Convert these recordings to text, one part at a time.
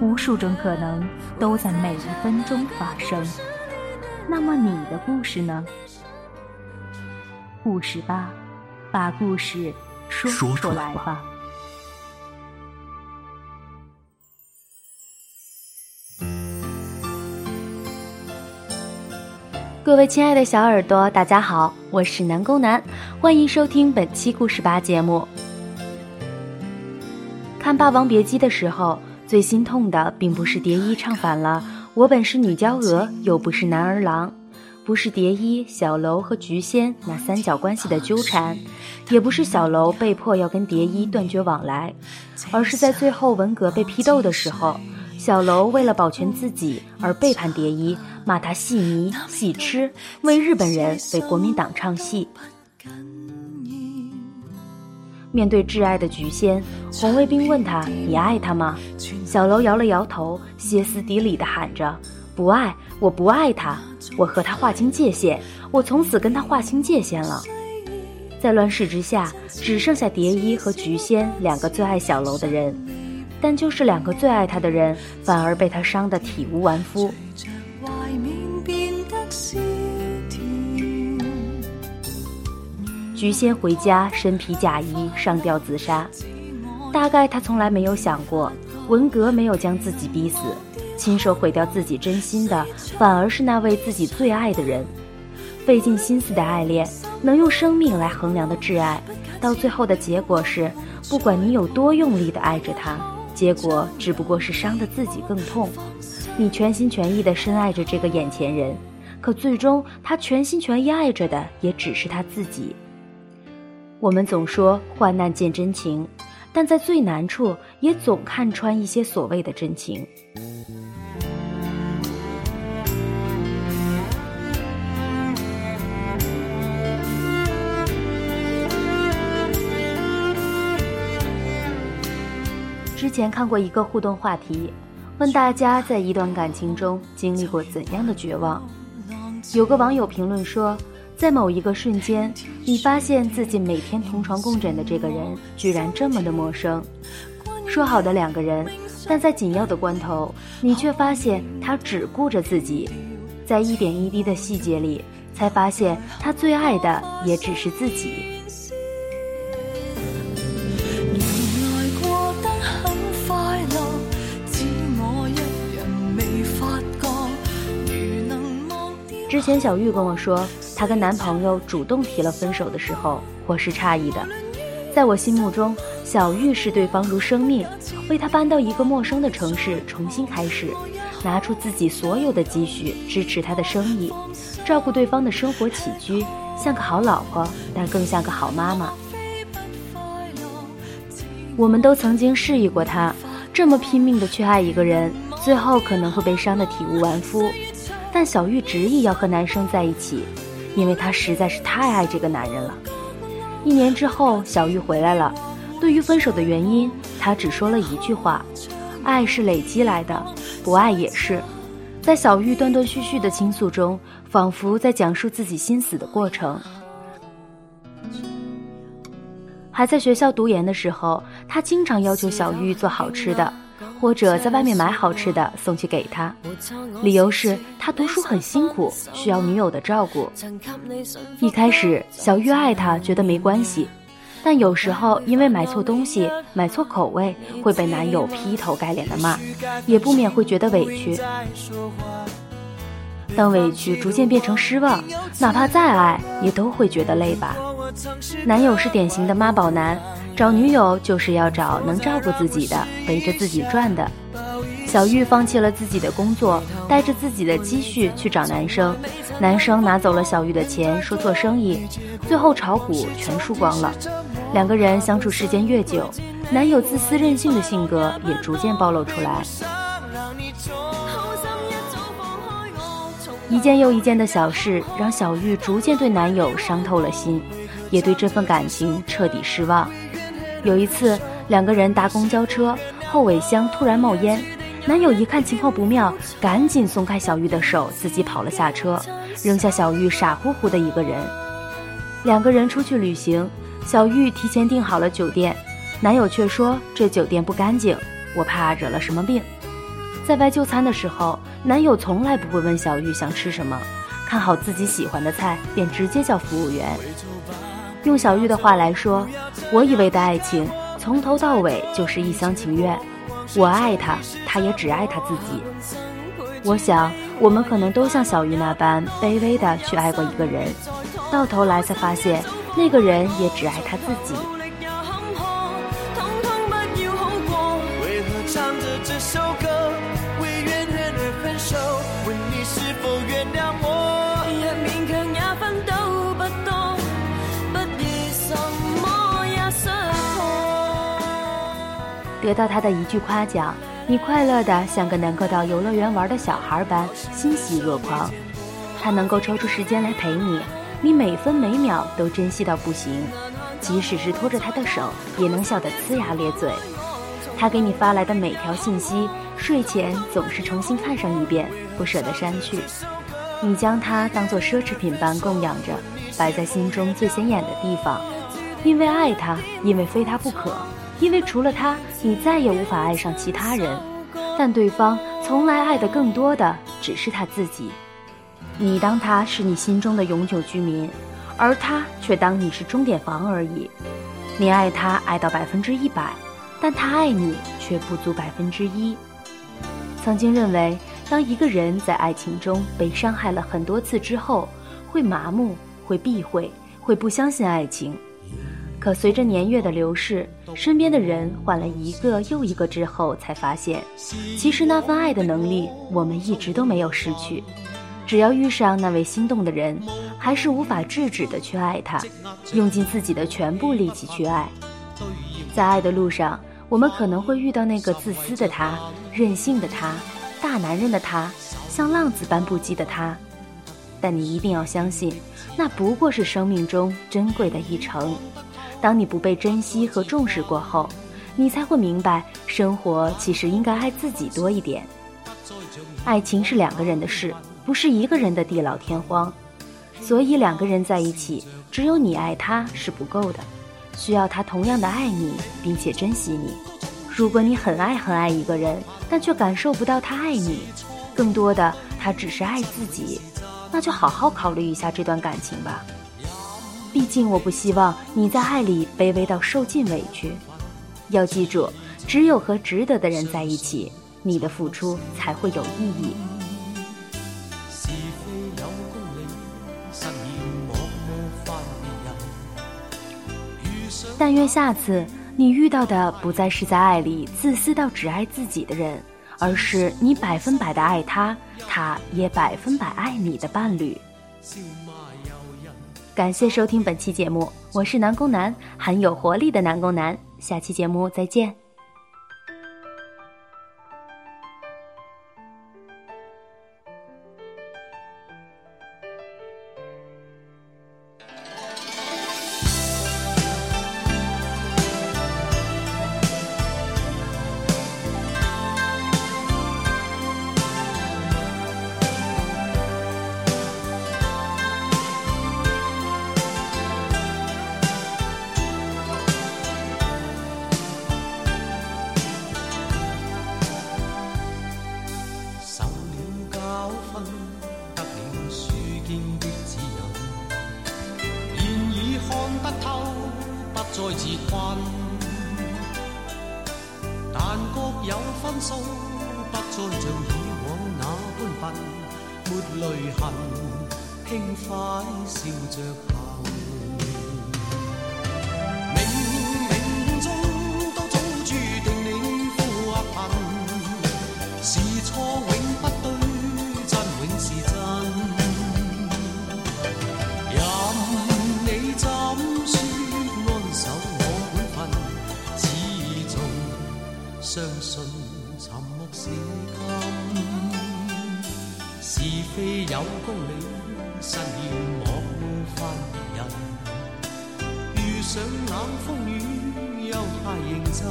无数种可能都在每一分钟发生。那么你的故事呢？故事吧，把故事说出来吧。各位亲爱的小耳朵，大家好，我是南宫南，欢迎收听本期故事吧节目。看《霸王别姬》的时候，最心痛的并不是蝶衣唱反了“我本是女娇娥，又不是男儿郎”，不是蝶衣、小楼和菊仙那三角关系的纠缠，也不是小楼被迫要跟蝶衣断绝往来，而是在最后文革被批斗的时候。小楼为了保全自己而背叛蝶衣，骂他戏迷戏痴，为日本人为国民党唱戏。面对挚爱的菊仙，红卫兵问他：“你爱他吗？”小楼摇了摇头，歇斯底里地喊着：“不爱，我不爱他，我和他划清界限，我从此跟他划清界限了。”在乱世之下，只剩下蝶衣和菊仙两个最爱小楼的人。但就是两个最爱他的人，反而被他伤得体无完肤。菊仙回家，身披嫁衣，上吊自杀。大概他从来没有想过，文革没有将自己逼死，亲手毁掉自己真心的，反而是那位自己最爱的人。费尽心思的爱恋，能用生命来衡量的挚爱，到最后的结果是，不管你有多用力的爱着他。结果只不过是伤的自己更痛。你全心全意的深爱着这个眼前人，可最终他全心全意爱着的也只是他自己。我们总说患难见真情，但在最难处也总看穿一些所谓的真情。之前看过一个互动话题，问大家在一段感情中经历过怎样的绝望。有个网友评论说，在某一个瞬间，你发现自己每天同床共枕的这个人居然这么的陌生。说好的两个人，但在紧要的关头，你却发现他只顾着自己。在一点一滴的细节里，才发现他最爱的也只是自己。之前小玉跟我说，她跟男朋友主动提了分手的时候，我是诧异的。在我心目中，小玉视对方如生命，为他搬到一个陌生的城市重新开始，拿出自己所有的积蓄支持他的生意，照顾对方的生活起居，像个好老婆，但更像个好妈妈。我们都曾经示意过他，这么拼命的去爱一个人，最后可能会被伤得体无完肤。但小玉执意要和男生在一起，因为她实在是太爱这个男人了。一年之后，小玉回来了。对于分手的原因，她只说了一句话：“爱是累积来的，不爱也是。”在小玉断断续续的倾诉中，仿佛在讲述自己心死的过程。还在学校读研的时候，他经常要求小玉做好吃的。或者在外面买好吃的送去给他，理由是他读书很辛苦，需要女友的照顾。一开始，小玉爱他，觉得没关系，但有时候因为买错东西、买错口味，会被男友劈头盖脸的骂，也不免会觉得委屈。当委屈逐渐变成失望，哪怕再爱，也都会觉得累吧。男友是典型的妈宝男。找女友就是要找能照顾自己的、围着自己转的。小玉放弃了自己的工作，带着自己的积蓄去找男生。男生拿走了小玉的钱，说做生意，最后炒股全输光了。两个人相处时间越久，男友自私任性的性格也逐渐暴露出来。一件又一件的小事，让小玉逐渐对男友伤透了心，也对这份感情彻底失望。有一次，两个人搭公交车，后尾箱突然冒烟，男友一看情况不妙，赶紧松开小玉的手，自己跑了下车，扔下小玉傻乎乎的一个人。两个人出去旅行，小玉提前订好了酒店，男友却说这酒店不干净，我怕惹了什么病。在外就餐的时候，男友从来不会问小玉想吃什么，看好自己喜欢的菜，便直接叫服务员。用小玉的话来说，我以为的爱情从头到尾就是一厢情愿，我爱他，他也只爱他自己。我想，我们可能都像小玉那般卑微的去爱过一个人，到头来才发现，那个人也只爱他自己。得到他的一句夸奖，你快乐的像个能够到游乐园玩的小孩般欣喜若狂。他能够抽出时间来陪你，你每分每秒都珍惜到不行。即使是拖着他的手，也能笑得呲牙咧嘴。他给你发来的每条信息，睡前总是重新看上一遍，不舍得删去。你将他当做奢侈品般供养着，摆在心中最显眼的地方，因为爱他，因为非他不可，因为除了他，你再也无法爱上其他人。但对方从来爱的更多的只是他自己。你当他是你心中的永久居民，而他却当你是钟点房而已。你爱他爱到百分之一百。但他爱你却不足百分之一。曾经认为，当一个人在爱情中被伤害了很多次之后，会麻木，会避讳，会不相信爱情。可随着年月的流逝，身边的人换了一个又一个之后，才发现，其实那份爱的能力，我们一直都没有失去。只要遇上那位心动的人，还是无法制止的去爱他，用尽自己的全部力气去爱。在爱的路上，我们可能会遇到那个自私的他、任性的他、大男人的他、像浪子般不羁的他，但你一定要相信，那不过是生命中珍贵的一程。当你不被珍惜和重视过后，你才会明白，生活其实应该爱自己多一点。爱情是两个人的事，不是一个人的地老天荒，所以两个人在一起，只有你爱他是不够的。需要他同样的爱你，并且珍惜你。如果你很爱很爱一个人，但却感受不到他爱你，更多的他只是爱自己，那就好好考虑一下这段感情吧。毕竟我不希望你在爱里卑微到受尽委屈。要记住，只有和值得的人在一起，你的付出才会有意义。但愿下次你遇到的不再是在爱里自私到只爱自己的人，而是你百分百的爱他，他也百分百爱你的伴侣。感谢收听本期节目，我是南宫南，很有活力的南宫南。下期节目再见。但各有分数，不再像以往那般笨，没泪痕，轻快笑着行。冥冥中都早注定你富或贫，是错永不对，真永是真。有公理，失了莫会犯人。遇上冷风雨，又太认真，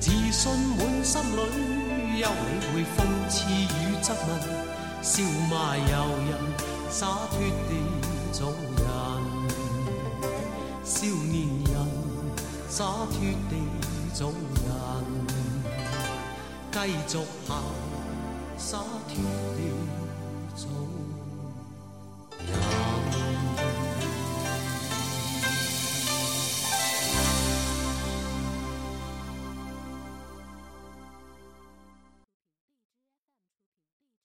自信满心里，休理会讽刺与质问，笑骂由人，洒脱地做人，少年人洒脱地。做人，继续行，洒脱地做。